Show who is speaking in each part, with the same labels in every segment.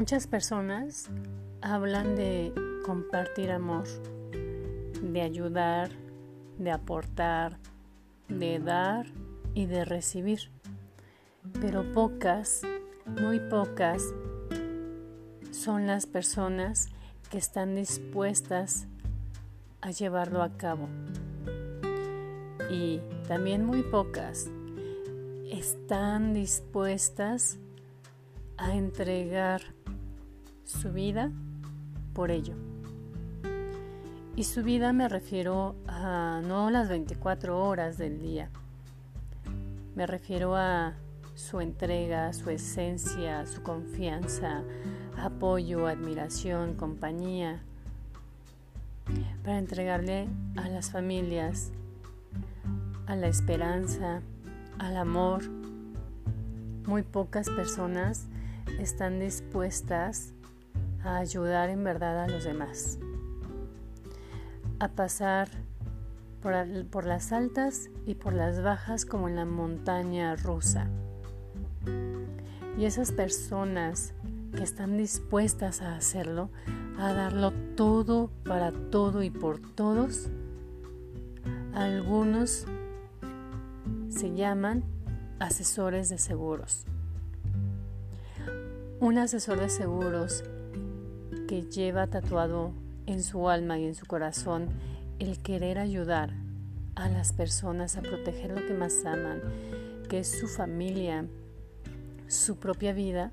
Speaker 1: Muchas personas hablan de compartir amor, de ayudar, de aportar, de dar y de recibir. Pero pocas, muy pocas, son las personas que están dispuestas a llevarlo a cabo. Y también muy pocas están dispuestas a entregar su vida por ello. Y su vida me refiero a no las 24 horas del día. Me refiero a su entrega, su esencia, su confianza, apoyo, admiración, compañía, para entregarle a las familias, a la esperanza, al amor. Muy pocas personas están dispuestas a ayudar en verdad a los demás a pasar por, las altas y por las bajas como en la montaña rusa. Y esas personas que están dispuestas a hacerlo, a darlo todo para todo y por todos, algunos se llaman asesores de seguros. Un asesor de seguros que lleva tatuado en su alma y en su corazón el querer ayudar a las personas a proteger lo que más aman, que es su familia, su propia vida,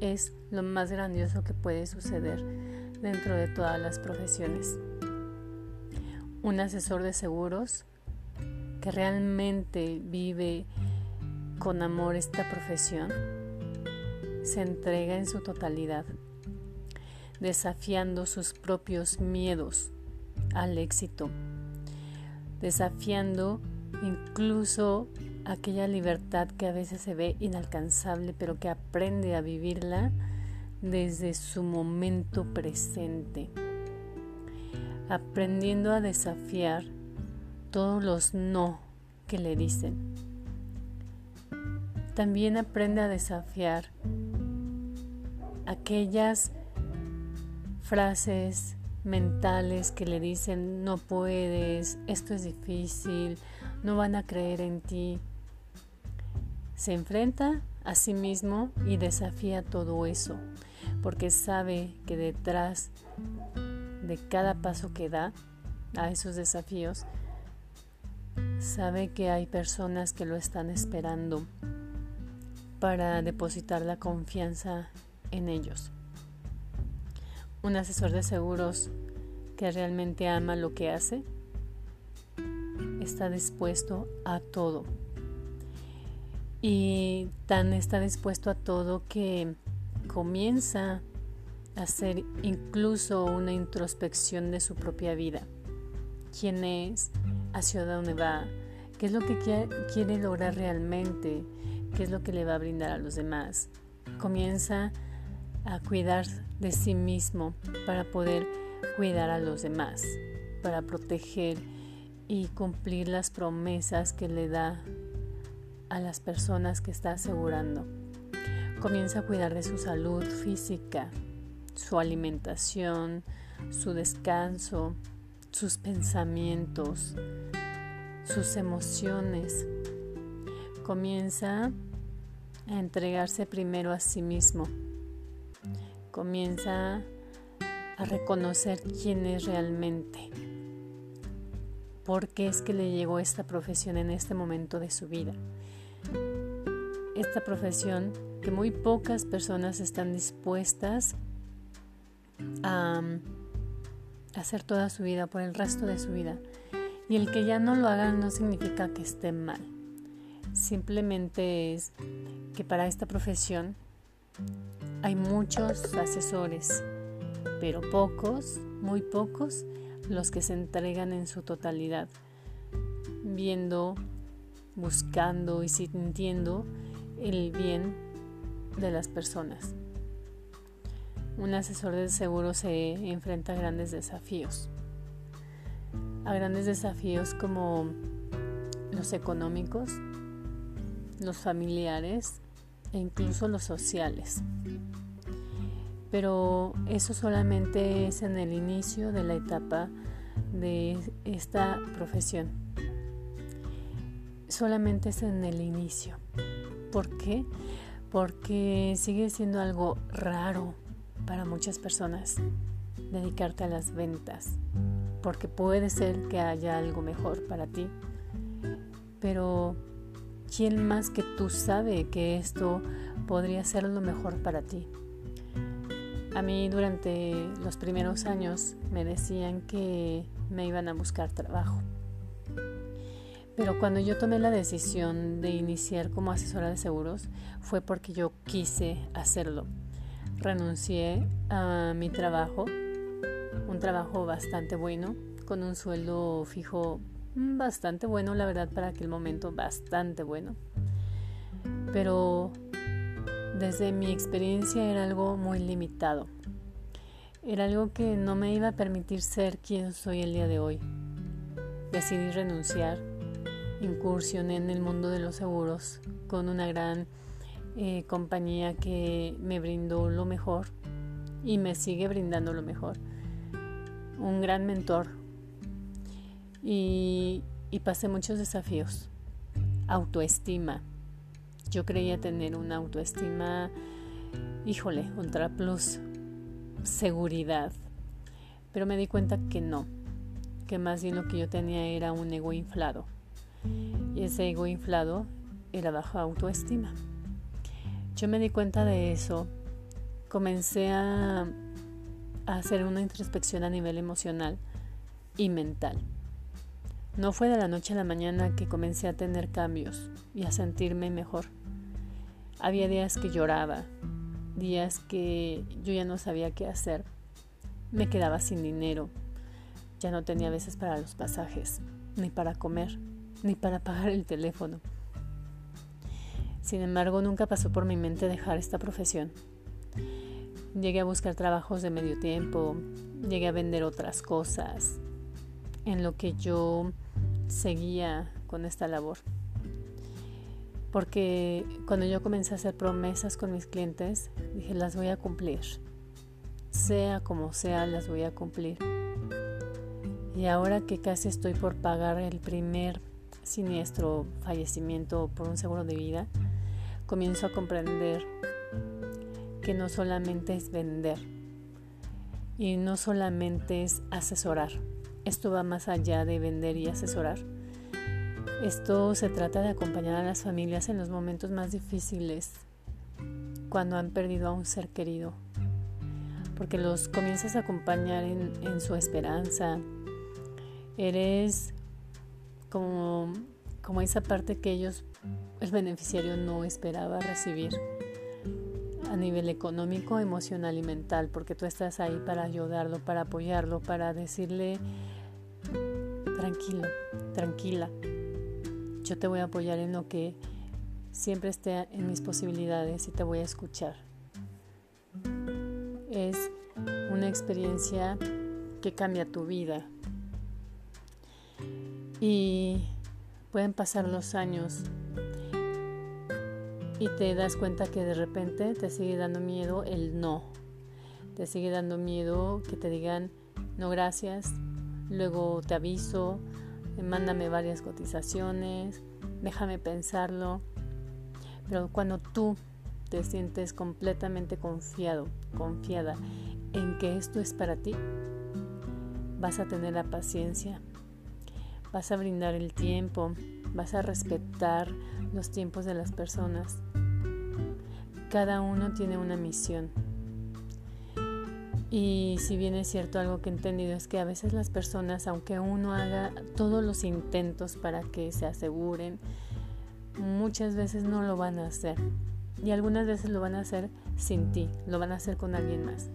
Speaker 1: es lo más grandioso que puede suceder dentro de todas las profesiones. Un asesor de seguros que realmente vive con amor esta profesión se entrega en su totalidad desafiando sus propios miedos al éxito, desafiando incluso aquella libertad que a veces se ve inalcanzable, pero que aprende a vivirla desde su momento presente, aprendiendo a desafiar todos los no que le dicen. También aprende a desafiar aquellas frases mentales que le dicen no puedes, esto es difícil, no van a creer en ti. Se enfrenta a sí mismo y desafía todo eso, porque sabe que detrás de cada paso que da a esos desafíos, sabe que hay personas que lo están esperando para depositar la confianza en ellos un asesor de seguros que realmente ama lo que hace está dispuesto a todo. Y tan está dispuesto a todo que comienza a hacer incluso una introspección de su propia vida. ¿Quién es? ¿Hacia dónde va? ¿Qué es lo que quiere lograr realmente? ¿Qué es lo que le va a brindar a los demás? Comienza a cuidar de sí mismo para poder cuidar a los demás, para proteger y cumplir las promesas que le da a las personas que está asegurando. Comienza a cuidar de su salud física, su alimentación, su descanso, sus pensamientos, sus emociones. Comienza a entregarse primero a sí mismo comienza a reconocer quién es realmente, por qué es que le llegó esta profesión en este momento de su vida. Esta profesión que muy pocas personas están dispuestas a hacer toda su vida, por el resto de su vida. Y el que ya no lo hagan no significa que esté mal. Simplemente es que para esta profesión hay muchos asesores, pero pocos, muy pocos, los que se entregan en su totalidad, viendo, buscando y sintiendo el bien de las personas. Un asesor de seguro se enfrenta a grandes desafíos, a grandes desafíos como los económicos, los familiares, e incluso los sociales. Pero eso solamente es en el inicio de la etapa de esta profesión. Solamente es en el inicio. ¿Por qué? Porque sigue siendo algo raro para muchas personas dedicarte a las ventas. Porque puede ser que haya algo mejor para ti. Pero ¿quién más que tú sabe que esto podría ser lo mejor para ti? A mí durante los primeros años me decían que me iban a buscar trabajo. Pero cuando yo tomé la decisión de iniciar como asesora de seguros fue porque yo quise hacerlo. Renuncié a mi trabajo, un trabajo bastante bueno, con un sueldo fijo bastante bueno, la verdad, para aquel momento, bastante bueno. Pero desde mi experiencia era algo muy limitado. Era algo que no me iba a permitir ser quien soy el día de hoy. Decidí renunciar, incursioné en el mundo de los seguros con una gran eh, compañía que me brindó lo mejor y me sigue brindando lo mejor. Un gran mentor, y, pasé muchos desafíos. Autoestima. Yo creía tener una autoestima, híjole, ultra plus, seguridad. Pero me di cuenta que no, que más bien lo que yo tenía era un ego inflado. Y ese ego inflado era baja autoestima. Yo me di cuenta de eso, comencé a, a hacer una introspección a nivel emocional y mental. No fue de la noche a la mañana que comencé a tener cambios y a sentirme mejor. Había días que lloraba, días que yo ya no sabía qué hacer. Me quedaba sin dinero, ya no tenía veces para los pasajes, ni para comer, ni para pagar el teléfono. Sin embargo, nunca pasó por mi mente dejar esta profesión. Llegué a buscar trabajos de medio tiempo, llegué a vender otras cosas, en lo que yo seguía con esta labor. Porque cuando yo comencé a hacer promesas con mis clientes, dije, las voy a cumplir. Sea como sea, las voy a cumplir. Y ahora que casi estoy por pagar el primer siniestro fallecimiento por un seguro de vida, comienzo a comprender que no solamente es vender y no solamente es asesorar, esto va más allá de vender y asesorar. Esto se trata de acompañar a las familias en los momentos más difíciles, cuando han perdido a un ser querido, porque los comienzas a acompañar en, su esperanza. Eres como, como esa parte que ellos, el beneficiario, no esperaba recibir a nivel económico, emocional y mental, porque tú estás ahí para ayudarlo, para apoyarlo, para decirle, tranquilo, tranquila, yo te voy a apoyar en lo que siempre esté en mis posibilidades y te voy a escuchar. Es una experiencia que cambia tu vida. Y pueden pasar los años y te das cuenta que de repente te sigue dando miedo el no. Te sigue dando miedo que te digan no gracias, luego te aviso, mándame varias cotizaciones, déjame pensarlo. Pero cuando tú te sientes completamente confiado, confiada en que esto es para ti, vas a tener la paciencia, vas a brindar el tiempo, vas a respetar los tiempos de las personas cada uno tiene una misión. Y si bien es cierto, algo que he entendido es que a veces las personas, aunque uno haga todos los intentos para que se aseguren, muchas veces no lo van a hacer. Y algunas veces lo van a hacer sin ti, lo van a hacer con alguien más.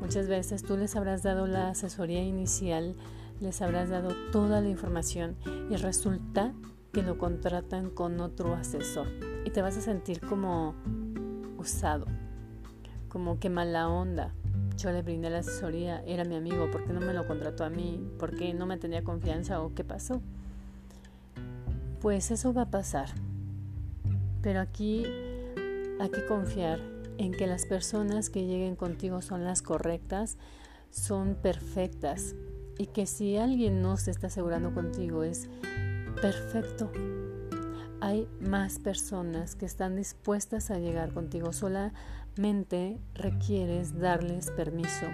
Speaker 1: Muchas veces tú les habrás dado la asesoría inicial, les habrás dado toda la información y resulta que lo contratan con otro asesor. Y te vas a sentir como usado, como que mala onda. Yo le brindé la asesoría, era mi amigo, ¿por qué no me lo contrató a mí? ¿Por qué no me tenía confianza o qué pasó? Pues eso va a pasar. Pero aquí hay que confiar en que las personas que lleguen contigo son las correctas, son perfectas y que si alguien no se está asegurando contigo es perfecto. Hay más personas que están dispuestas a llegar contigo, solamente requieres darles permiso.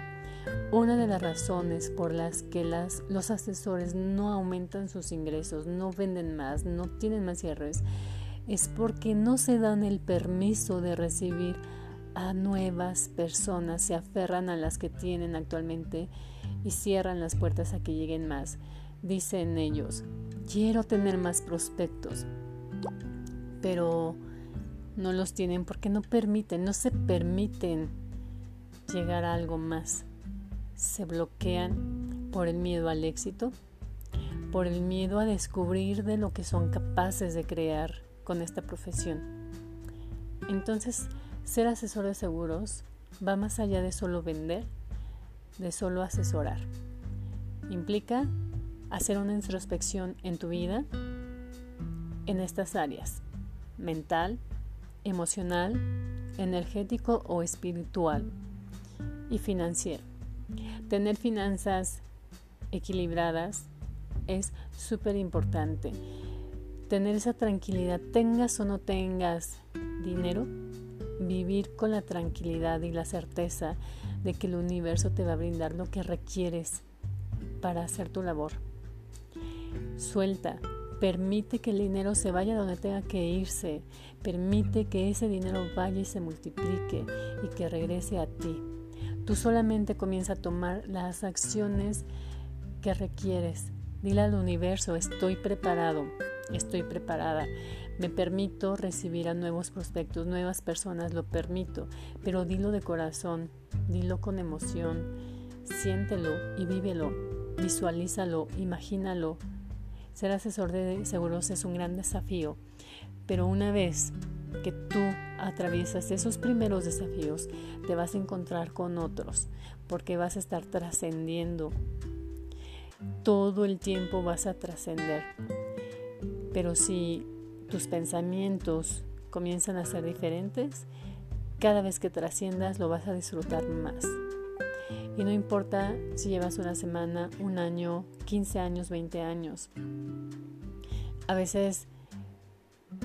Speaker 1: Una de las razones por las que las, los asesores no aumentan sus ingresos, no venden más, no tienen más cierres, es porque no se dan el permiso de recibir a nuevas personas, se aferran a las que tienen actualmente y cierran las puertas a que lleguen más. Dicen ellos, quiero tener más prospectos, pero no los tienen porque no permiten, no se permiten llegar a algo más. Se bloquean por el miedo al éxito, por el miedo a descubrir de lo que son capaces de crear con esta profesión. Entonces, ser asesor de seguros va más allá de solo vender, de solo asesorar. Implica hacer una introspección en tu vida en estas áreas, mental, emocional, energético o espiritual y financiero. Tener finanzas equilibradas es súper importante. Tener esa tranquilidad, tengas o no tengas dinero, vivir con la tranquilidad y la certeza de que el universo te va a brindar lo que requieres para hacer tu labor. Suelta, permite que el dinero se vaya donde tenga que irse, permite que ese dinero vaya y se multiplique y que regrese a ti. Tú solamente comienza a tomar las acciones que requieres. Dile al universo, estoy preparado, estoy preparada. Me permito recibir a nuevos prospectos, nuevas personas, lo permito, pero dilo de corazón, dilo con emoción, siéntelo y vívelo, visualízalo, imagínalo. Ser asesor de seguros es un gran desafío, pero una vez que tú atraviesas esos primeros desafíos, te vas a encontrar con otros, porque vas a estar trascendiendo. Todo el tiempo vas a trascender. Pero si tus pensamientos comienzan a ser diferentes, cada vez que trasciendas lo vas a disfrutar más. Y no importa si llevas una semana, un año, 15 años, 20 años. A veces,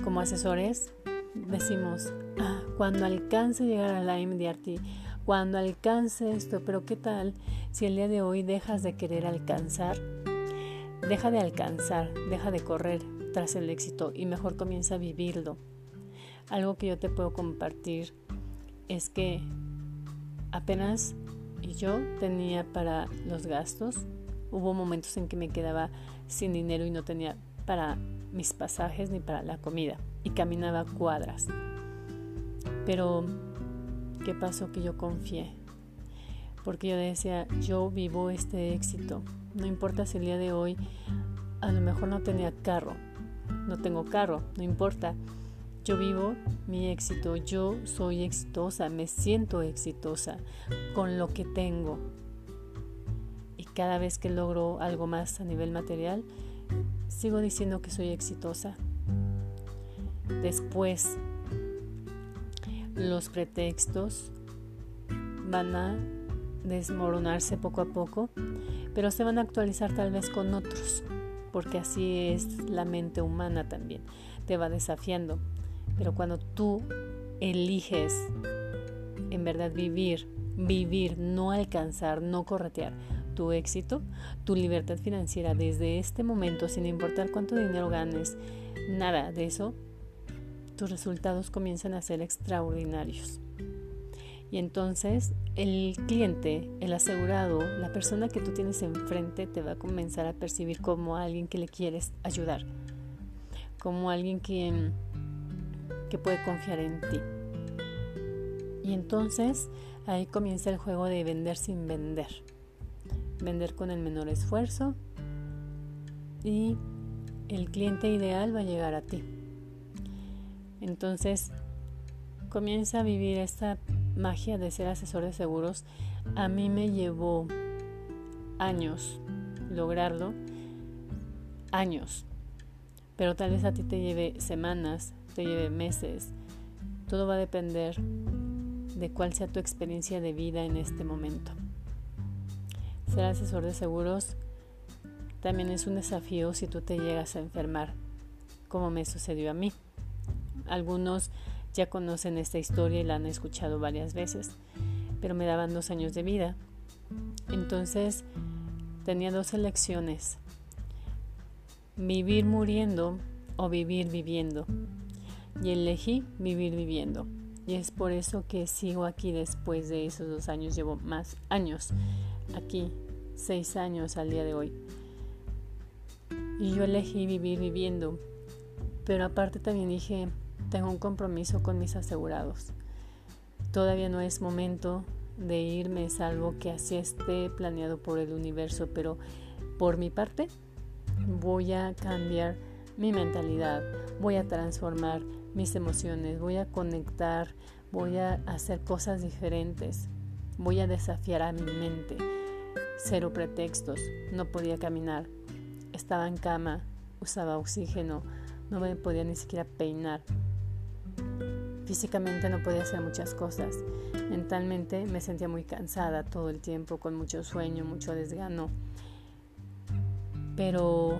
Speaker 1: como asesores, decimos, ah, cuando alcance llegar a la MDRT, cuando alcance esto, pero ¿qué tal si el día de hoy dejas de querer alcanzar? Deja de alcanzar, deja de correr, tras el éxito y mejor comienza a vivirlo. Algo que yo te puedo compartir es que apenas yo tenía para los gastos. Hubo momentos en que me quedaba sin dinero y no tenía para mis pasajes ni para la comida y caminaba cuadras. Pero, ¿qué pasó? Que yo confié. Porque yo decía, yo vivo este éxito. No importa si el día de hoy a lo mejor no tenía carro, no tengo carro, no importa. Yo vivo mi éxito, yo soy exitosa, me siento exitosa con lo que tengo. Y cada vez que logro algo más a nivel material, sigo diciendo que soy exitosa. Después, los pretextos van a desmoronarse poco a poco, pero se van a actualizar tal vez con otros porque así es la mente humana también, te va desafiando. Pero cuando tú eliges en verdad vivir, vivir, no alcanzar, no corretear tu éxito, tu libertad financiera desde este momento, sin importar cuánto dinero ganes, nada de eso, tus resultados comienzan a ser extraordinarios. Y entonces el cliente, el asegurado, la persona que tú tienes enfrente te va a comenzar a percibir como alguien que le quieres ayudar, como alguien que, que puede confiar en ti. Y entonces ahí comienza el juego de vender sin vender. Vender con el menor esfuerzo y el cliente ideal va a llegar a ti. Entonces comienza a vivir esta magia de ser asesor de seguros a mí me llevó años lograrlo, años, pero tal vez a ti te lleve semanas, te lleve meses, Todo va a depender de cuál sea tu experiencia de vida en este momento. Ser asesor de seguros también es un desafío si tú te llegas a enfermar, como me sucedió a mí. Algunos ya conocen esta historia y la han escuchado varias veces, pero me daban dos años de vida. Entonces tenía dos elecciones, vivir muriendo o vivir viviendo. Y elegí vivir viviendo. Y es por eso que sigo aquí después de esos dos años. Llevo más años aquí, seis años al día de hoy. Y yo elegí vivir viviendo. Pero aparte también dije, tengo un compromiso con mis asegurados. Todavía no es momento de irme, salvo que así esté planeado por el universo, pero por mi parte voy a cambiar mi mentalidad, voy a transformar mis emociones, voy a conectar, voy a hacer cosas diferentes, voy a desafiar a mi mente. Cero pretextos, no podía caminar, estaba en cama, usaba oxígeno, no me podía ni siquiera peinar. Físicamente no podía hacer muchas cosas. Mentalmente me sentía muy cansada todo el tiempo, con mucho sueño, mucho desgano. Pero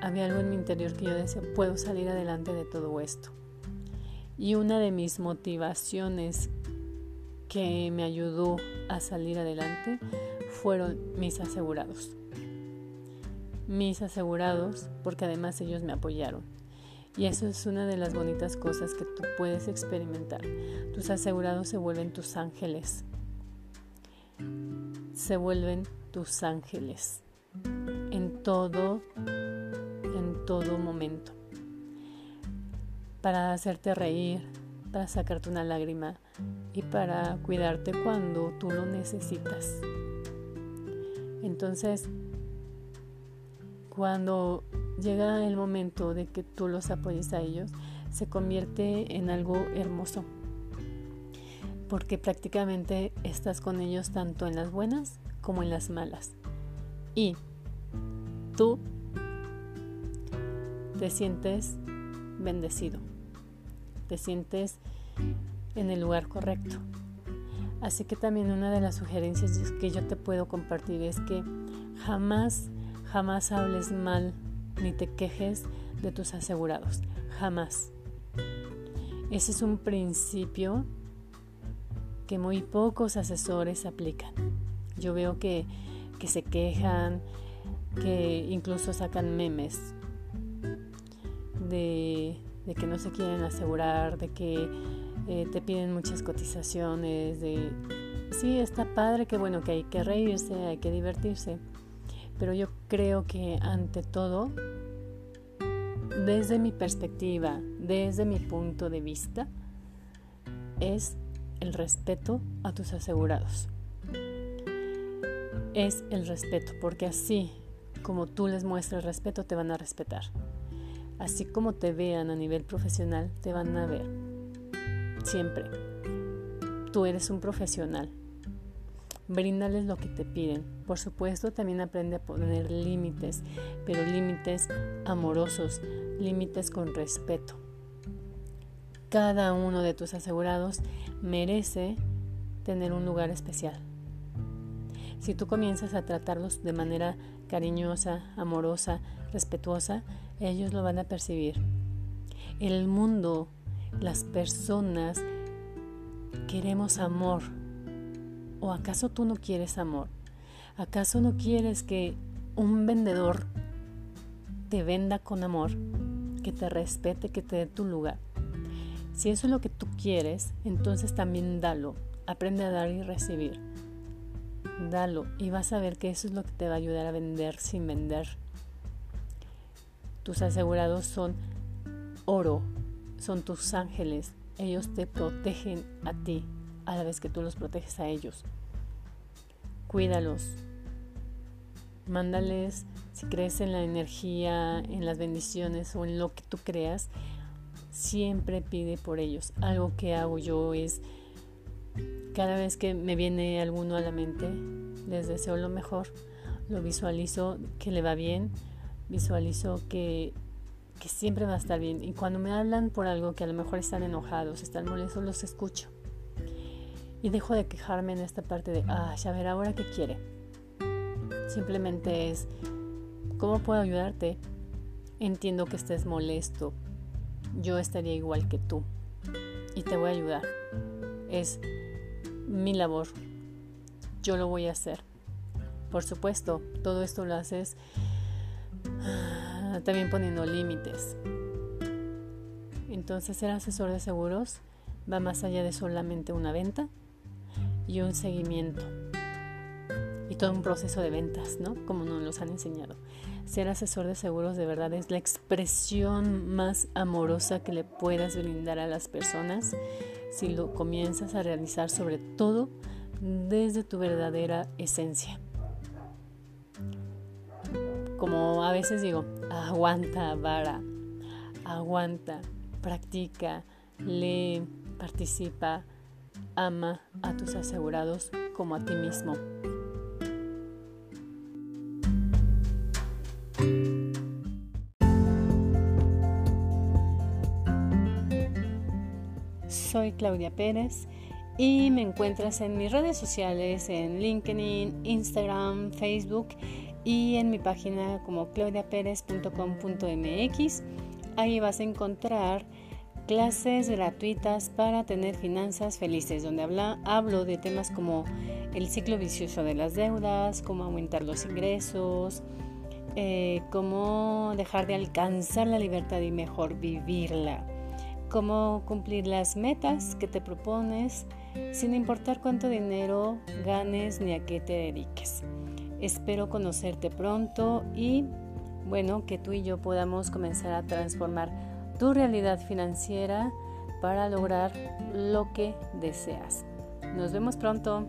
Speaker 1: había algo en mi interior que yo decía, puedo salir adelante de todo esto. Y una de mis motivaciones que me ayudó a salir adelante fueron mis asegurados. Mis asegurados, porque además ellos me apoyaron. Y eso es una de las bonitas cosas que tú puedes experimentar. Tus asegurados se vuelven tus ángeles. Se vuelven tus ángeles en todo, en todo momento. Para hacerte reír, para sacarte una lágrima y para cuidarte cuando tú lo necesitas. Entonces, cuando llega el momento de que tú los apoyes a ellos, se convierte en algo hermoso. Porque prácticamente estás con ellos tanto en las buenas como en las malas. Y tú te sientes bendecido. Te sientes en el lugar correcto. Así que también una de las sugerencias que yo te puedo compartir es que jamás, jamás hables mal ni te quejes de tus asegurados. Jamás. Ese es un principio que muy pocos asesores aplican. Yo veo que, se quejan, que incluso sacan memes de, que no se quieren asegurar, de que eh, te piden muchas cotizaciones, de sí, está padre, que bueno, que hay que reírse, hay que divertirse, pero yo creo que ante todo, desde mi perspectiva, desde mi punto de vista, es el respeto a tus asegurados. Es el respeto, porque así como tú les muestras respeto, te van a respetar. Así como te vean a nivel profesional, te van a ver. Siempre. Tú eres un profesional bríndales lo que te piden. Por supuesto, también aprende a poner límites, pero límites amorosos, límites con respeto. Cada uno de tus asegurados merece tener un lugar especial. Si tú comienzas a tratarlos de manera cariñosa, amorosa, respetuosa, ellos lo van a percibir. El mundo, las personas, queremos amor, ¿O acaso tú no quieres amor? ¿Acaso no quieres que un vendedor te venda con amor, que te respete, que te dé tu lugar? Si eso es lo que tú quieres, entonces también dalo. Aprende a dar y recibir. Dalo y vas a ver que eso es lo que te va a ayudar a vender sin vender. Tus asegurados son oro, son tus ángeles. Ellos te protegen a ti, a la vez que tú los proteges a ellos. Cuídalos. Mándales, si crees en la energía, en las bendiciones o en lo que tú creas, siempre pide por ellos. Algo que hago yo es, cada vez que me viene alguno a la mente, les deseo lo mejor, lo visualizo que le va bien, visualizo que que siempre va a estar bien. Y cuando me hablan por algo que a lo mejor están enojados, están molestos, los escucho. Y dejo de quejarme en esta parte de, ah, ya ver, ahora qué quiere. Simplemente es, ¿cómo puedo ayudarte? Entiendo que estés molesto. Yo estaría igual que tú. Y te voy a ayudar. Es mi labor. Yo lo voy a hacer. Por supuesto, todo esto lo haces también poniendo límites. Entonces, ser asesor de seguros va más allá de solamente una venta y un seguimiento y todo un proceso de ventas, ¿no? Como nos los han enseñado. Ser asesor de seguros de verdad es la expresión más amorosa que le puedas brindar a las personas si lo comienzas a realizar sobre todo desde tu verdadera esencia como a veces digo, aguanta, vara, aguanta, practica, lee, participa, ama a tus asegurados como a ti mismo. Soy Claudia Pérez y me encuentras en mis redes sociales en LinkedIn, Instagram, Facebook y en mi página como claudiaperez.com.mx. Ahí vas a encontrar clases gratuitas para tener finanzas felices, donde habla, hablo de temas como el ciclo vicioso de las deudas, cómo aumentar los ingresos, eh, cómo dejar de alcanzar la libertad y mejor vivirla, cómo cumplir las metas que te propones sin importar cuánto dinero ganes ni a qué te dediques. Espero conocerte pronto y bueno, que tú y yo podamos comenzar a transformar tu realidad financiera para lograr lo que deseas. Nos vemos pronto.